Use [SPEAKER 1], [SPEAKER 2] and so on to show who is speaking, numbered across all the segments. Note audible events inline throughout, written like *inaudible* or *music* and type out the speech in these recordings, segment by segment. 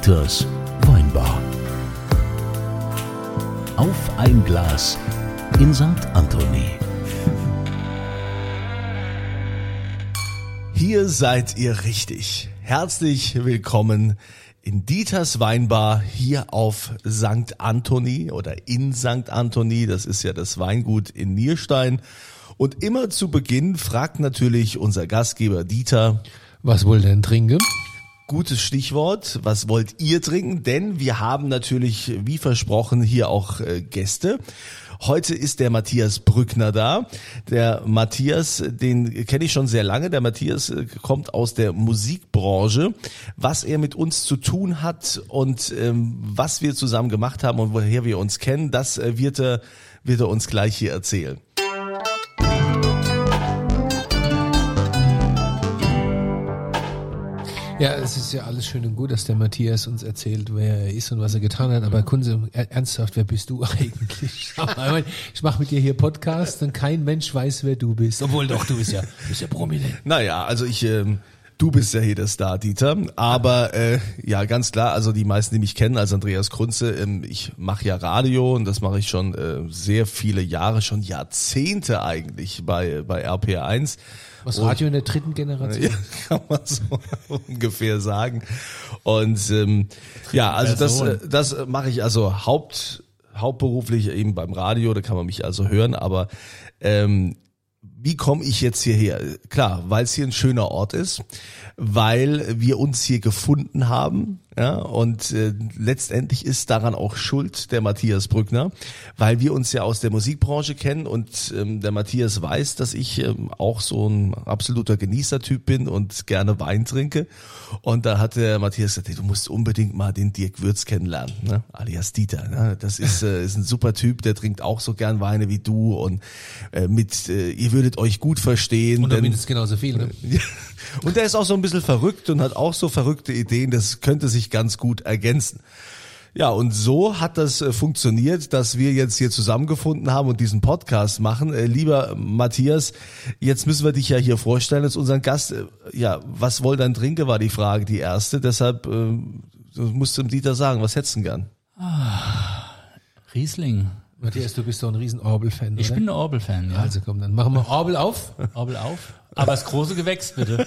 [SPEAKER 1] Dieters Weinbar. Auf ein Glas in St. Anthony.
[SPEAKER 2] Hier seid ihr richtig. Herzlich willkommen in Dieters Weinbar hier auf St. Anthony oder in St. Anthony. Das ist ja das Weingut in Nierstein. Und immer zu Beginn fragt natürlich unser Gastgeber Dieter,
[SPEAKER 3] Was wohl denn trinken?
[SPEAKER 2] Gutes Stichwort. Was wollt ihr trinken? Denn wir haben natürlich, wie versprochen, hier auch äh, Gäste. Heute ist der Matthias Brückner da. Der Matthias, den kenne ich schon sehr lange. Der Matthias äh, kommt aus der Musikbranche. Was er mit uns zu tun hat und ähm, was wir zusammen gemacht haben und woher wir uns kennen, das äh, wird er, wird er uns gleich hier erzählen.
[SPEAKER 3] Ja, es ist ja alles schön und gut, dass der Matthias uns erzählt, wer er ist und was er getan hat. Aber Kunze, er- ernsthaft, wer bist du *laughs* eigentlich? Ich mache mit dir hier Podcast und kein Mensch weiß, wer du bist. Obwohl doch, du bist ja, bist ja prominent.
[SPEAKER 2] Naja, also ich, ähm, du bist ja hier der Star, Dieter. Aber äh, ja, ganz klar, also die meisten, die mich kennen, als Andreas Krunze, ähm, ich mache ja Radio und das mache ich schon äh, sehr viele Jahre, schon Jahrzehnte eigentlich bei, bei RPR1.
[SPEAKER 3] Was Radio in der dritten Generation?
[SPEAKER 2] Ja, *laughs* kann man so *laughs* ungefähr sagen. Und ähm, ja, also das, äh, das mache ich also haupt, hauptberuflich eben beim Radio, da kann man mich also hören, aber ähm, wie komme ich jetzt hierher? Klar, weil es hier ein schöner Ort ist, weil wir uns hier gefunden haben, ja, und äh, letztendlich ist daran auch schuld der Matthias Brückner, weil wir uns ja aus der Musikbranche kennen und ähm, der Matthias weiß, dass ich ähm, auch so ein absoluter Genießertyp bin und gerne Wein trinke. Und da hat der Matthias gesagt, hey, du musst unbedingt mal den Dirk Würz kennenlernen, ne? alias Dieter. Ne? Das ist, äh, ist ein super Typ, der trinkt auch so gern Weine wie du und äh, mit, äh, ihr würdet euch gut verstehen.
[SPEAKER 3] Und
[SPEAKER 2] denn-
[SPEAKER 3] ist genauso viel. Ne? *laughs*
[SPEAKER 2] Und der ist auch so ein bisschen verrückt und hat auch so verrückte Ideen, das könnte sich ganz gut ergänzen. Ja, und so hat das äh, funktioniert, dass wir jetzt hier zusammengefunden haben und diesen Podcast machen. Äh, lieber Matthias, jetzt müssen wir dich ja hier vorstellen als unseren Gast. Äh, ja, was wohl dein Trinke war die Frage, die erste. Deshalb äh, du musst dem Dieter sagen, was hättest du gern?
[SPEAKER 4] Riesling.
[SPEAKER 3] Matthias, du bist doch ein riesen Orbel-Fan,
[SPEAKER 4] Ich
[SPEAKER 3] oder?
[SPEAKER 4] bin ein Orbel-Fan, ja.
[SPEAKER 3] also komm, dann machen wir Orbel auf.
[SPEAKER 4] Orbel auf. Aber das große Gewächs, bitte.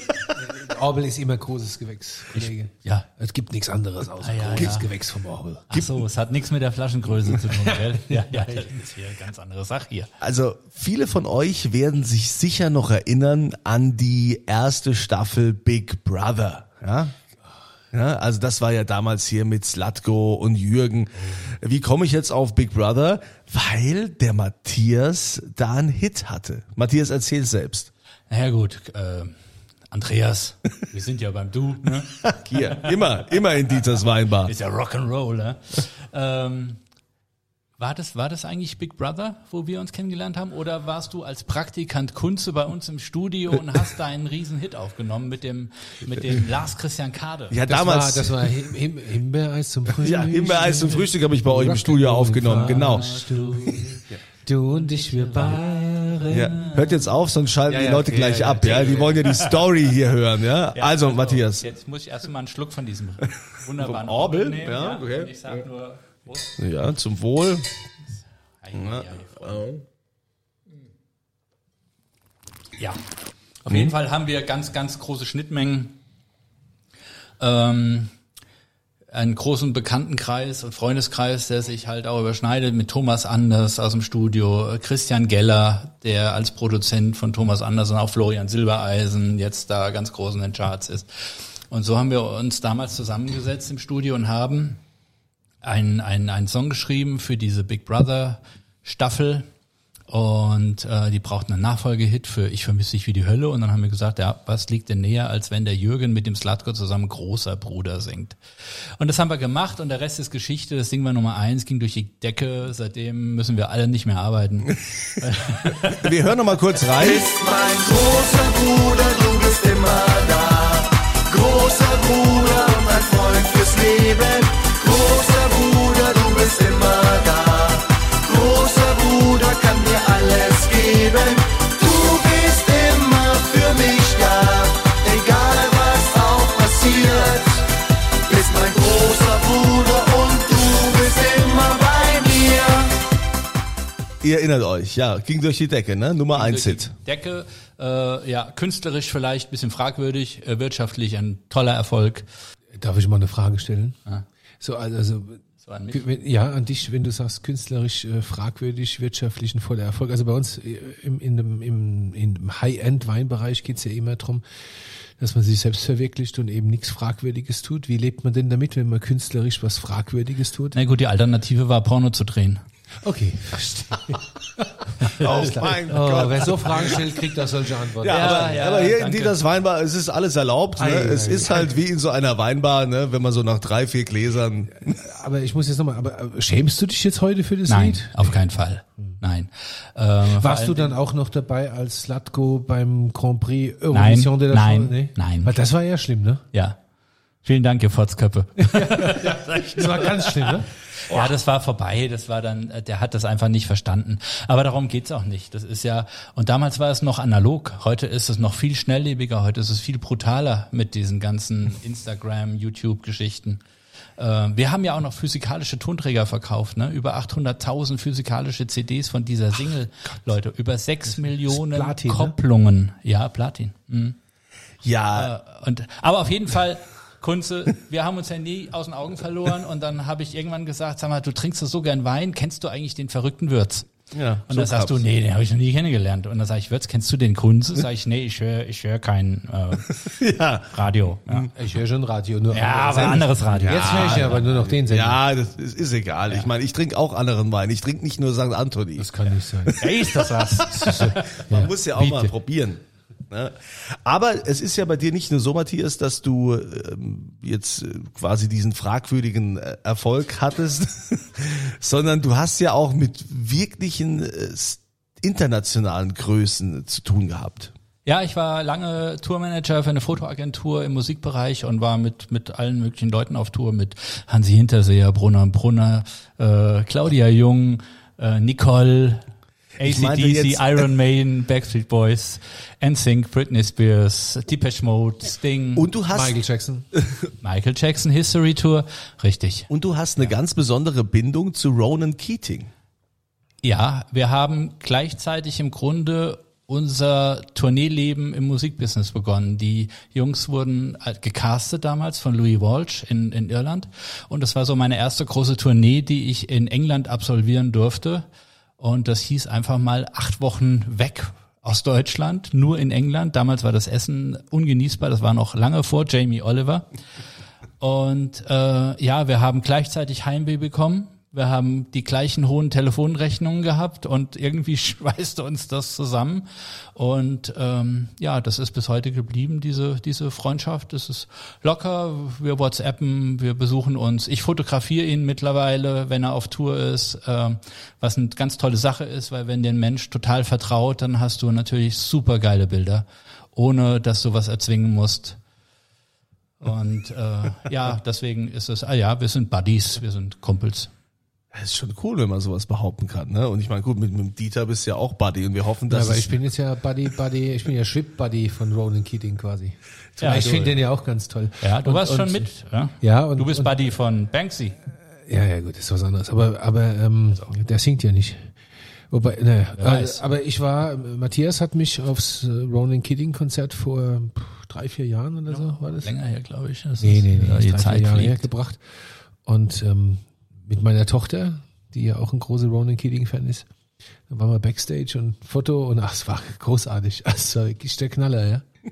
[SPEAKER 3] Orbel ist immer großes Gewächs, Kollege.
[SPEAKER 4] Ja.
[SPEAKER 3] Es gibt nichts anderes außer
[SPEAKER 4] Ah, ja,
[SPEAKER 3] großes
[SPEAKER 4] ja.
[SPEAKER 3] Gewächs vom Orbel.
[SPEAKER 4] Ach so, es hat nichts mit der Flaschengröße zu tun, *laughs* gell? Ja, ja, das ist hier eine ganz andere Sache hier.
[SPEAKER 2] Also viele von euch werden sich sicher noch erinnern an die erste Staffel Big Brother. Ja? Ja, also das war ja damals hier mit Slatko und Jürgen. Wie komme ich jetzt auf Big Brother? Weil der Matthias da einen Hit hatte. Matthias, erzähl selbst.
[SPEAKER 4] Na ja, gut, äh, Andreas, wir sind ja beim Du, ne? *laughs*
[SPEAKER 2] Hier, immer, immer in Dieters Weinbar.
[SPEAKER 4] Ist ja Rock'n'Roll, ne? *laughs* Ähm, war das, war das eigentlich Big Brother, wo wir uns kennengelernt haben? Oder warst du als Praktikant Kunze bei uns im Studio und *laughs* hast da einen riesen Hit aufgenommen mit dem, mit dem Lars Christian Kade?
[SPEAKER 2] Ja,
[SPEAKER 3] Das
[SPEAKER 2] damals.
[SPEAKER 3] war, das war Him Him Himbeereis zum *laughs* Frühstück.
[SPEAKER 2] ja, Himbeereis zum Frühstück habe ich bei euch im Studio aufgenommen, genau.
[SPEAKER 3] Du, du und ich, wir waren.
[SPEAKER 2] Ja, hört jetzt auf, sonst schalten
[SPEAKER 3] Ja,
[SPEAKER 2] die
[SPEAKER 3] ja,
[SPEAKER 2] Leute
[SPEAKER 3] okay,
[SPEAKER 2] gleich ab, ja. Die wollen ja die Story hier hören, ja. also, Matthias.
[SPEAKER 4] Jetzt muss ich erst mal einen Schluck von diesem *laughs* wunderbaren
[SPEAKER 2] Orbel?
[SPEAKER 4] nehmen.
[SPEAKER 2] Ja, okay.
[SPEAKER 4] Und ich sag nur, Prost.
[SPEAKER 2] Ja, zum Wohl.
[SPEAKER 4] Ja, auf jeden Fall haben wir ganz, ganz große Schnittmengen. Ähm, einen großen Bekanntenkreis und Freundeskreis, der sich halt auch überschneidet mit Thomas Anders aus dem Studio, Christian Geller, der als Produzent von Thomas Anders und auch Florian Silbereisen jetzt da ganz groß in den Charts ist. Und so haben wir uns damals zusammengesetzt im Studio und haben einen, einen, einen Song geschrieben für diese Big Brother Staffel und äh, die brauchten einen Nachfolgehit für Ich vermisse dich wie die Hölle und dann haben wir gesagt, ja, was liegt denn näher, als wenn der Jürgen mit dem Slatko zusammen großer Bruder singt. Und das haben wir gemacht und der Rest ist Geschichte, das Ding war Nummer eins, ging durch die Decke, seitdem müssen wir alle nicht mehr arbeiten. *laughs*
[SPEAKER 2] Wir hören noch mal kurz rein.
[SPEAKER 5] bist mein großer Bruder, du bist immer da. Großer Bruder und ein Freund fürs Leben.
[SPEAKER 2] Erinnert euch, ja, ging durch die Decke, ne? Nummer eins
[SPEAKER 4] durch die
[SPEAKER 2] Hit.
[SPEAKER 4] Decke, äh, ja, künstlerisch vielleicht bisschen fragwürdig, äh, wirtschaftlich ein toller Erfolg.
[SPEAKER 3] Darf ich mal eine Frage stellen? So, also,
[SPEAKER 4] So an mich.
[SPEAKER 3] wenn- ja, an dich, wenn du sagst, künstlerisch äh, fragwürdig, wirtschaftlich ein voller Erfolg. Also bei uns äh, im, in dem, im, im High-End-Weinbereich geht's ja immer drum, dass man sich selbst verwirklicht und eben nichts Fragwürdiges tut. Wie lebt man denn damit, wenn man künstlerisch was Fragwürdiges tut?
[SPEAKER 4] Na gut, die Alternative war Porno zu drehen.
[SPEAKER 3] Okay, verstehe.
[SPEAKER 2] Oh mein
[SPEAKER 3] Oh, wer so Fragen stellt, kriegt auch solche Antworten.
[SPEAKER 2] Ja,
[SPEAKER 4] Ja,
[SPEAKER 2] aber,
[SPEAKER 4] ja,
[SPEAKER 2] aber hier in
[SPEAKER 4] danke.
[SPEAKER 2] Dieters Weinbar, es ist alles erlaubt. Ne?
[SPEAKER 3] Ei,
[SPEAKER 2] es
[SPEAKER 3] ei,
[SPEAKER 2] ist halt wie in so einer Weinbar, ne? wenn man so nach drei, vier Gläsern. *laughs*
[SPEAKER 3] Aber ich muss jetzt nochmal, aber äh, schämst du dich jetzt heute für das
[SPEAKER 4] Nein,
[SPEAKER 3] Lied?
[SPEAKER 4] auf keinen Fall. Nein. Ähm,
[SPEAKER 3] Warst du dann auch noch dabei als Slatko beim Grand Prix
[SPEAKER 4] Nein,
[SPEAKER 3] Eurovision de la
[SPEAKER 4] nein,
[SPEAKER 3] Chanson? Nee?
[SPEAKER 4] nein.
[SPEAKER 3] Weil das war ja schlimm, ne?
[SPEAKER 4] Ja. Vielen Dank, ihr Fotzköppe. *laughs*
[SPEAKER 3] Das war ganz schlimm, ne?
[SPEAKER 4] Ja, das war vorbei. Das war dann, äh, der hat das einfach nicht verstanden. Aber darum geht's auch nicht. Das ist ja, und damals war es noch analog. Heute ist es noch viel schnelllebiger. Heute ist es viel brutaler mit diesen ganzen Instagram, YouTube-Geschichten. Äh, Wir haben ja auch noch physikalische Tonträger verkauft, ne? Über 800.000 physikalische CDs von dieser Single, Leute. Über 6 Millionen
[SPEAKER 3] Platin, ne?
[SPEAKER 4] Kopplungen. Ja, Platin. Mhm.
[SPEAKER 2] Ja,
[SPEAKER 4] Und, aber auf jeden Fall, Kunze, wir haben uns ja nie aus den Augen verloren und dann habe ich irgendwann gesagt, sag mal, du trinkst doch so gern Wein, kennst du eigentlich den verrückten Würz?
[SPEAKER 2] ja.
[SPEAKER 4] Und dann sagst du, nee, den habe ich noch nie kennengelernt. Und dann sage ich, Würz, kennst du den Kunze? *laughs* Sag ich, nee, ich höre ich hör kein äh,
[SPEAKER 2] ja.
[SPEAKER 4] Radio. Ja,
[SPEAKER 3] Ich höre schon Radio, nur
[SPEAKER 4] ja aber anderes Radio.
[SPEAKER 3] Jetzt höre ich ja aber nur noch den Sender.
[SPEAKER 2] Ja, das ist, ist egal. Ich meine, ich trinke auch anderen Wein. Ich trinke nicht nur St. Anthony.
[SPEAKER 3] Das kann nicht sein.
[SPEAKER 4] Ey, ist das was? *laughs*
[SPEAKER 2] Man muss ja auch mal
[SPEAKER 3] bitte.
[SPEAKER 2] probieren. Ne? Aber es ist ja bei dir nicht nur so, Matthias, dass du ähm, jetzt äh, quasi diesen fragwürdigen äh, Erfolg hattest, *laughs* sondern du hast ja auch mit wirklichen äh, internationalen Größen zu tun gehabt.
[SPEAKER 4] Ja, ich war lange Tourmanager für eine Fotoagentur im Musikbereich und war mit mit allen möglichen Leuten auf Tour, mit Hansi Hinterseher, Brunner Brunner, äh, Claudia Jung, äh, Nicole, ACDC, Iron Maiden, Backstreet Boys, NSYNC, Britney Spears, Depeche Mode, Sting,
[SPEAKER 2] Und du hast
[SPEAKER 3] Michael Jackson. *laughs*
[SPEAKER 4] Michael Jackson History Tour, richtig.
[SPEAKER 2] und du hast eine ganz besondere Bindung zu Ronan Keating.
[SPEAKER 4] Ja, wir haben gleichzeitig im Grunde unser Tourneeleben im Musikbusiness begonnen. Die Jungs wurden halt gecastet damals von Louis Walsh in, in Irland. Und das war so meine erste große Tournee, die ich in England absolvieren durfte. Und das hieß einfach mal acht Wochen weg aus Deutschland, nur in England. Damals war das Essen ungenießbar. Das war noch lange vor Jamie Oliver. Und äh, ja, wir haben gleichzeitig Heimweh bekommen. Wir haben die gleichen hohen Telefonrechnungen gehabt und irgendwie *laughs* schweißte uns das zusammen. Und ähm, ja, das ist bis heute geblieben, diese, diese Freundschaft. Das ist locker, wir WhatsAppen, wir besuchen uns. Ich fotografiere ihn mittlerweile, wenn er auf Tour ist, ähm, was eine ganz tolle Sache ist, weil wenn dir ein Mensch total vertraut, dann hast du natürlich super geile Bilder, ohne dass du was erzwingen musst. Und äh, ja, deswegen ist es, ah ja, wir sind Buddies, wir sind Kumpels.
[SPEAKER 2] Das ist schon cool, wenn man sowas behaupten kann. Ne? Und ich meine, gut, mit, mit dem Dieter bist du ja auch Buddy und wir hoffen,
[SPEAKER 3] Ja,
[SPEAKER 2] dass
[SPEAKER 3] aber
[SPEAKER 2] es
[SPEAKER 3] ich bin jetzt ja Buddy, Buddy, ich bin ja Schwib Buddy von Ronan Keating quasi.
[SPEAKER 4] Ja,
[SPEAKER 3] ich finde den ja auch ganz toll.
[SPEAKER 4] Ja, du
[SPEAKER 3] Und-
[SPEAKER 4] warst
[SPEAKER 3] und-
[SPEAKER 4] schon mit. Ja,
[SPEAKER 3] Ja, und
[SPEAKER 4] du bist
[SPEAKER 3] und,
[SPEAKER 4] Buddy von Banksy.
[SPEAKER 3] Ja, ja, gut, ist was anderes. Aber, aber ähm, der singt ja nicht. Wobei, ne, äh, aber ich war, Matthias hat mich aufs äh, Ronan Keating Konzert vor drei, vier Jahren oder so, war das?
[SPEAKER 4] Länger her, glaube ich. Das
[SPEAKER 3] Nee, nee, nee,
[SPEAKER 4] ja,
[SPEAKER 3] drei,
[SPEAKER 4] Zeit
[SPEAKER 3] vier Jahre
[SPEAKER 4] fliegt.
[SPEAKER 3] hergebracht. Und ähm, mit meiner Tochter, die ja auch ein großer Ronan Keating-Fan ist, dann waren wir Backstage und Foto und ach, es war großartig. *laughs* Es war wirklich der Knaller, ja. *laughs*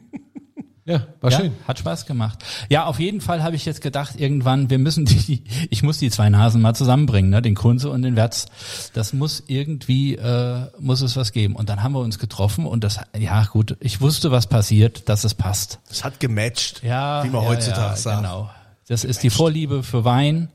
[SPEAKER 3] Ja, war
[SPEAKER 4] ja,
[SPEAKER 3] schön.
[SPEAKER 4] Hat Spaß gemacht. Ja, auf jeden Fall habe ich jetzt gedacht, irgendwann, wir müssen die, ich muss die zwei Nasen mal zusammenbringen, ne, den Kunze und den Wertz. Das muss irgendwie, äh, muss es was geben. Und dann haben wir uns getroffen und das, ja gut, ich wusste, was passiert, dass es passt.
[SPEAKER 2] es hat gematcht,
[SPEAKER 4] Ja,
[SPEAKER 2] wie man
[SPEAKER 4] ja,
[SPEAKER 2] heutzutage
[SPEAKER 4] ja,
[SPEAKER 2] sagt.
[SPEAKER 4] Genau. Das ist die Vorliebe für Wein,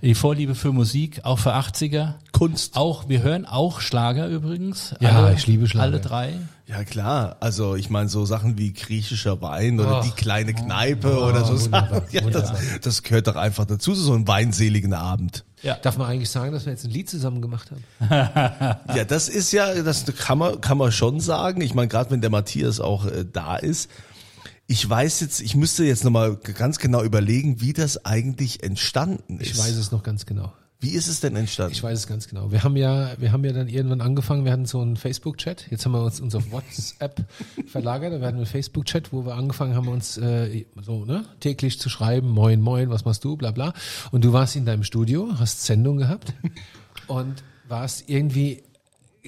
[SPEAKER 4] die Vorliebe für Musik, auch für 80er.
[SPEAKER 2] Kunst.
[SPEAKER 4] Auch, wir hören auch Schlager übrigens.
[SPEAKER 3] Ja,
[SPEAKER 4] alle,
[SPEAKER 3] ich liebe Schlager.
[SPEAKER 4] Alle drei.
[SPEAKER 2] Ja klar, also ich meine so Sachen wie griechischer Wein oder
[SPEAKER 3] Oh.
[SPEAKER 2] die kleine Kneipe oder so Sachen. *laughs* Ja, das, das gehört doch einfach dazu, so einen weinseligen Abend.
[SPEAKER 4] Ja.
[SPEAKER 3] Darf man eigentlich sagen, dass wir jetzt ein Lied zusammen gemacht haben? *laughs*
[SPEAKER 2] Ja, das ist ja, das kann man, kann man schon sagen. Ich meine, gerade wenn der Matthias auch äh, da ist. Ich weiß jetzt, ich müsste jetzt nochmal ganz genau überlegen, wie das eigentlich entstanden ist.
[SPEAKER 3] Ich weiß es noch ganz genau.
[SPEAKER 2] Wie ist es denn entstanden?
[SPEAKER 3] Ich weiß es ganz genau. Wir haben ja, wir haben ja dann irgendwann angefangen, wir hatten so einen Facebook-Chat. Jetzt haben wir uns, uns auf WhatsApp *laughs* verlagert. Wir hatten einen Facebook-Chat, wo wir angefangen haben, uns äh, so ne, täglich zu schreiben, moin, moin, was machst du, bla bla. Und du warst in deinem Studio, hast Sendung gehabt *laughs* und warst irgendwie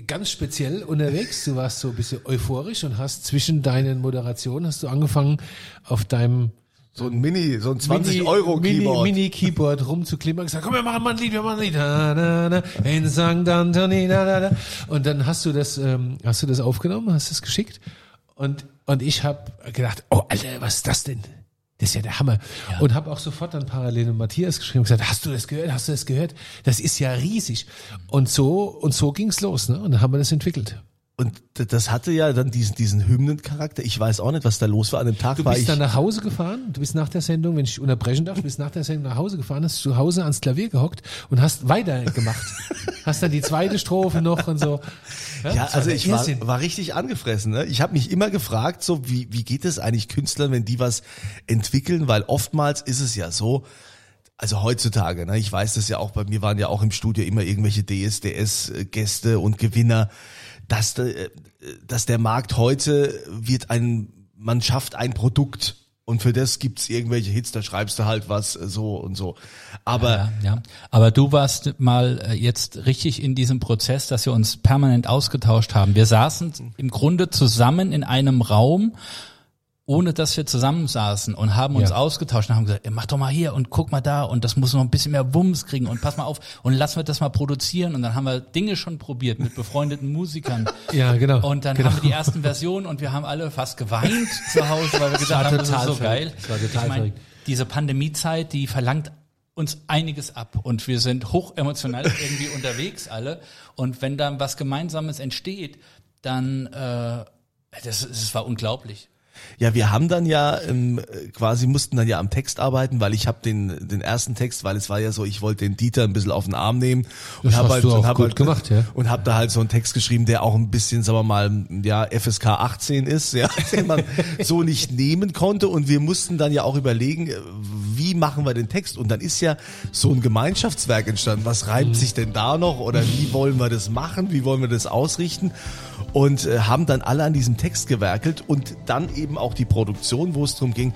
[SPEAKER 3] ganz speziell unterwegs. Du warst so ein bisschen euphorisch und hast zwischen deinen Moderationen hast du angefangen auf deinem
[SPEAKER 2] so ein Mini, so ein 20 Euro Keyboard.
[SPEAKER 3] Mini, Mini Keyboard rumzuklimmern und gesagt, komm, wir machen mal ein Lied, wir machen ein Lied. Da, da, da, in St. Anthony, da, da, da. Und dann hast du das, ähm, hast du das aufgenommen, hast es geschickt und und ich habe gedacht, oh Alter, was ist das denn? Das ist ja der Hammer. Ja. Und habe auch sofort dann parallel mit Matthias geschrieben und gesagt, hast du das gehört? Hast du das gehört? Das ist ja riesig. Und so und so ging's los, ne? Und dann haben wir das entwickelt.
[SPEAKER 2] Und das hatte ja dann diesen, diesen Hymnencharakter. Ich weiß auch nicht, was da los war. An dem Tag
[SPEAKER 3] du
[SPEAKER 2] war
[SPEAKER 3] bist
[SPEAKER 2] ich.
[SPEAKER 3] dann nach Hause gefahren. Du bist nach der Sendung, wenn ich unterbrechen darf, du bist nach der Sendung nach Hause gefahren, hast zu Hause ans Klavier gehockt und hast weitergemacht. *laughs* hast dann die zweite Strophe noch und so.
[SPEAKER 2] Ja, ja also ich war, war richtig angefressen. Ne? Ich habe mich immer gefragt, so wie, wie geht es eigentlich Künstlern, wenn die was entwickeln? Weil oftmals ist es ja so, also heutzutage, ne, ich weiß das ja auch, bei mir waren ja auch im Studio immer irgendwelche DSDS-Gäste und Gewinner dass, äh, dass der Markt heute wird ein, man schafft ein Produkt und für das gibt's irgendwelche Hits, da schreibst du halt was äh, so und so. Aber
[SPEAKER 4] ja, ja, aber du warst mal äh, jetzt richtig in diesem Prozess, dass wir uns permanent ausgetauscht haben. Wir saßen im Grunde zusammen in einem Raum ohne dass wir zusammensaßen und haben uns ja. ausgetauscht und haben gesagt, mach doch mal hier und guck mal da und das muss noch ein bisschen mehr Wumms kriegen und pass mal auf und lass wir das mal produzieren und dann haben wir Dinge schon probiert mit befreundeten Musikern. *laughs*
[SPEAKER 3] Ja, genau.
[SPEAKER 4] Und dann
[SPEAKER 3] genau.
[SPEAKER 4] haben wir die ersten Versionen und wir haben alle fast geweint *laughs* zu Hause, weil wir gesagt haben, das ist so geil.
[SPEAKER 3] Das war total
[SPEAKER 4] ich mein, diese Pandemiezeit, die verlangt uns einiges ab und wir sind hoch emotional *laughs* irgendwie unterwegs alle und wenn dann was Gemeinsames entsteht, dann äh, das, das war unglaublich.
[SPEAKER 2] Ja, wir haben dann ja ähm, quasi mussten dann ja am Text arbeiten, weil ich habe den den ersten Text, weil es war ja so, ich wollte den Dieter ein bisschen auf den Arm nehmen
[SPEAKER 3] und habe
[SPEAKER 2] halt, hab halt,
[SPEAKER 3] gemacht, ja.
[SPEAKER 2] und habe da halt so einen Text geschrieben, der auch ein bisschen, sagen wir mal, ja FSK 18 ist, ja, *laughs* den man so nicht nehmen konnte und wir mussten dann ja auch überlegen, wie machen wir den Text und dann ist ja so ein Gemeinschaftswerk entstanden. Was reibt mhm. sich denn da noch oder wie wollen wir das machen? Wie wollen wir das ausrichten? Und äh, haben dann alle an diesem Text gewerkelt und dann eben auch die Produktion, wo es darum ging,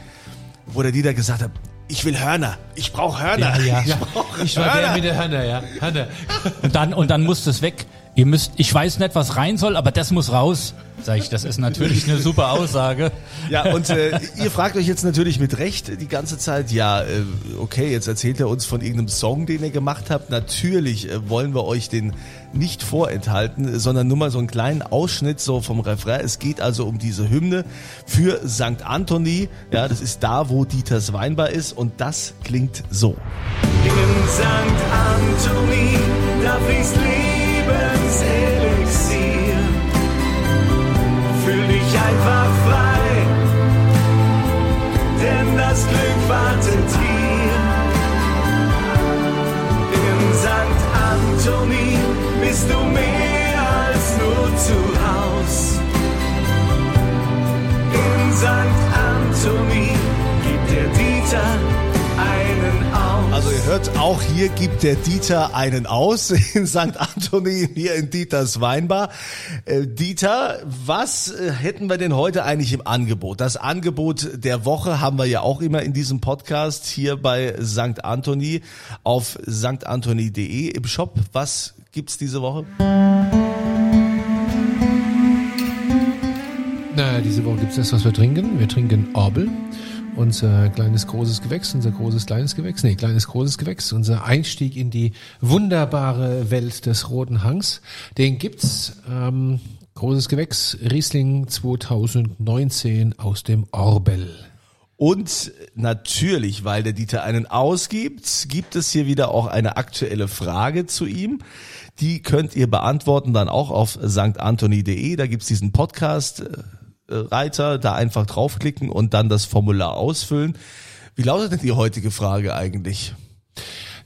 [SPEAKER 2] wo der Dieter gesagt hat, ich will Hörner, ich brauche Hörner.
[SPEAKER 3] Ja, ja. *laughs* Ich, brauch ich war Hörner. der mit der Hörner, ja. Hörner.
[SPEAKER 4] Und dann, und dann muss das weg. Ihr müsst, ich weiß nicht, was rein soll, aber das muss raus. Sag ich, das ist natürlich eine super Aussage. *laughs*
[SPEAKER 2] Ja, und äh, ihr fragt euch jetzt natürlich mit Recht die ganze Zeit, ja, äh, okay, jetzt erzählt er uns von irgendeinem Song, den ihr gemacht habt. Natürlich äh, wollen wir euch den nicht vorenthalten, sondern nur mal so einen kleinen Ausschnitt so vom Refrain. Es geht also um diese Hymne für St. Anthony. Ja, das ist da, wo Dieters Weinbar ist und das klingt so.
[SPEAKER 5] In St. Anthony, gibt der Dieter einen aus *laughs*
[SPEAKER 2] in St. Anthony, hier in Dieters Weinbar. Äh, Dieter, was äh, hätten wir denn heute eigentlich im Angebot? Das Angebot der Woche haben wir ja auch immer in diesem Podcast hier bei St. Anthony auf sanktantony.de im Shop. Was gibt's diese Woche?
[SPEAKER 3] Naja, diese Woche gibt's das, was wir trinken. Wir trinken Orbel, unser kleines großes Gewächs, unser großes kleines Gewächs, nee, kleines großes Gewächs, unser Einstieg in die wunderbare Welt des Roten Hangs. Den gibt's, ähm, großes Gewächs, Riesling 2019 aus dem Orbel.
[SPEAKER 2] Und natürlich, weil der Dieter einen ausgibt, gibt es hier wieder auch eine aktuelle Frage zu ihm. Die könnt ihr beantworten dann auch auf sanktantoni.de. Da gibt's diesen Podcast. Reiter, da einfach draufklicken und dann das Formular ausfüllen. Wie lautet denn die heutige Frage eigentlich?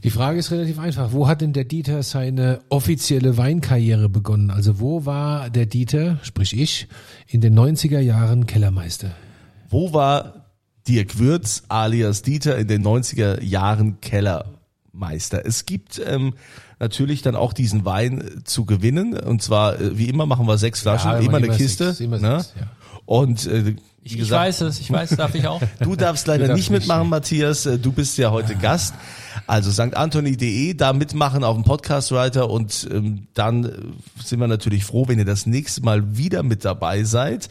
[SPEAKER 3] Die Frage ist relativ einfach. Wo hat denn der Dieter seine offizielle Weinkarriere begonnen? Also wo war der Dieter, sprich ich, in den 90er Jahren Kellermeister?
[SPEAKER 2] Wo war Dirk Würz alias Dieter in den 90er Jahren Keller Meister. Es gibt ähm, natürlich dann auch diesen Wein zu gewinnen. Und zwar, äh, wie immer, machen wir sechs Flaschen,
[SPEAKER 3] Ja,
[SPEAKER 2] immer eine
[SPEAKER 3] immer
[SPEAKER 2] Kiste.
[SPEAKER 3] sechs, immer
[SPEAKER 2] ne?
[SPEAKER 3] sechs, ja.
[SPEAKER 2] Und äh,
[SPEAKER 4] Ich, ich
[SPEAKER 2] gesagt,
[SPEAKER 4] weiß es, ich weiß, darf ich auch. *laughs*
[SPEAKER 2] Du darfst leider
[SPEAKER 3] Du
[SPEAKER 2] nicht
[SPEAKER 3] nicht,
[SPEAKER 2] mitmachen,
[SPEAKER 3] nee.
[SPEAKER 2] Matthias. Äh, Du bist ja heute Gast. Also sanktantoni.de, da mitmachen auf dem Podcast-Writer und ähm, dann äh, sind wir natürlich froh, wenn ihr das nächste Mal wieder mit dabei seid.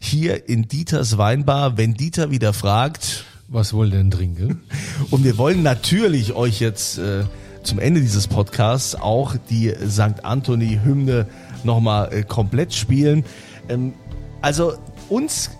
[SPEAKER 2] Hier in Dieters Weinbar, wenn Dieter wieder fragt.
[SPEAKER 3] Was wollt ihr denn trinken? *laughs*
[SPEAKER 2] Und wir wollen natürlich euch jetzt äh, zum Ende dieses Podcasts auch die St. Anthony-Hymne nochmal äh, komplett spielen. Ähm, also uns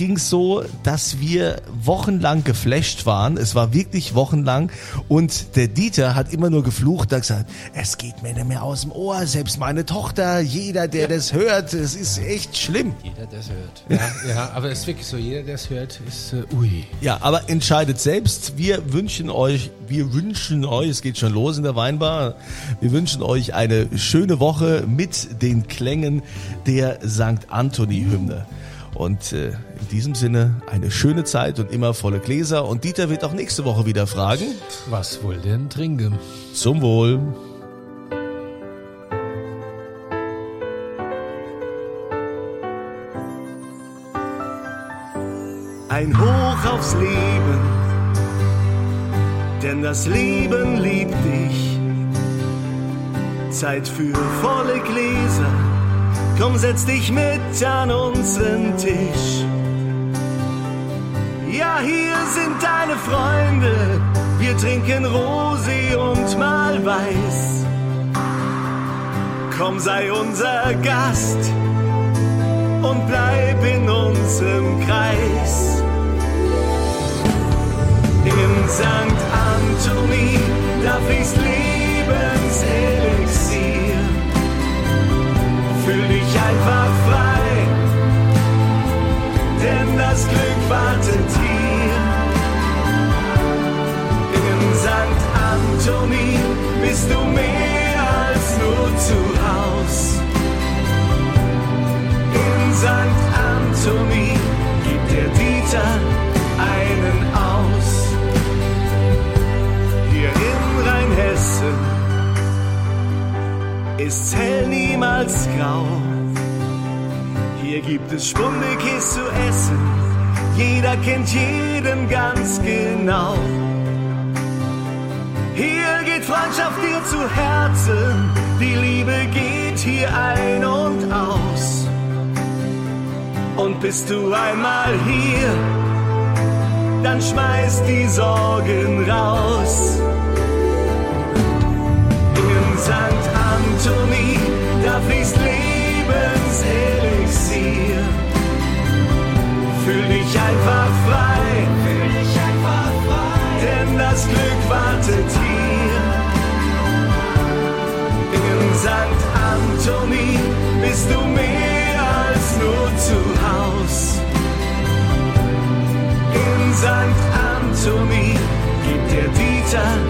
[SPEAKER 2] ging es so, dass wir wochenlang geflasht waren. Es war wirklich wochenlang. Und der Dieter hat immer nur geflucht, hat gesagt, es geht mir nicht mehr aus dem Ohr. Selbst meine Tochter, jeder, der das hört, es ist echt schlimm.
[SPEAKER 4] Jeder, der es hört.
[SPEAKER 3] Ja, ja, aber es ist wirklich so, jeder, der es hört, ist äh, ui.
[SPEAKER 2] Ja, aber entscheidet selbst. Wir wünschen euch, wir wünschen euch, es geht schon los in der Weinbar, wir wünschen euch eine schöne Woche mit den Klängen der St. Anthony-Hymne. Und äh, in diesem Sinne eine schöne Zeit und immer volle Gläser. Und Dieter wird auch nächste Woche wieder fragen.
[SPEAKER 3] Was wollt ihr denn trinken?
[SPEAKER 2] Zum Wohl.
[SPEAKER 6] Ein Hoch aufs Leben, denn das Leben liebt dich. Zeit für volle Gläser, komm setz dich mit an unseren Tisch. Ja, hier sind deine Freunde, wir trinken Rosi und mal Weiß. Komm, sei unser Gast und bleib in unserem Kreis. In St. Anthony, da fließt Lebenselixier. Dieter einen aus. Hier in Rheinhessen ist's hell niemals grau. Hier gibt es Spundekäse zu essen, jeder kennt jeden ganz genau. Hier geht Freundschaft dir zu Herzen, die Liebe geht hier ein und aus. Und bist du einmal hier, dann schmeiß die Sorgen raus. In St. Anthony, da fließt Lebenselixier. Anthony gibt der Dieter einen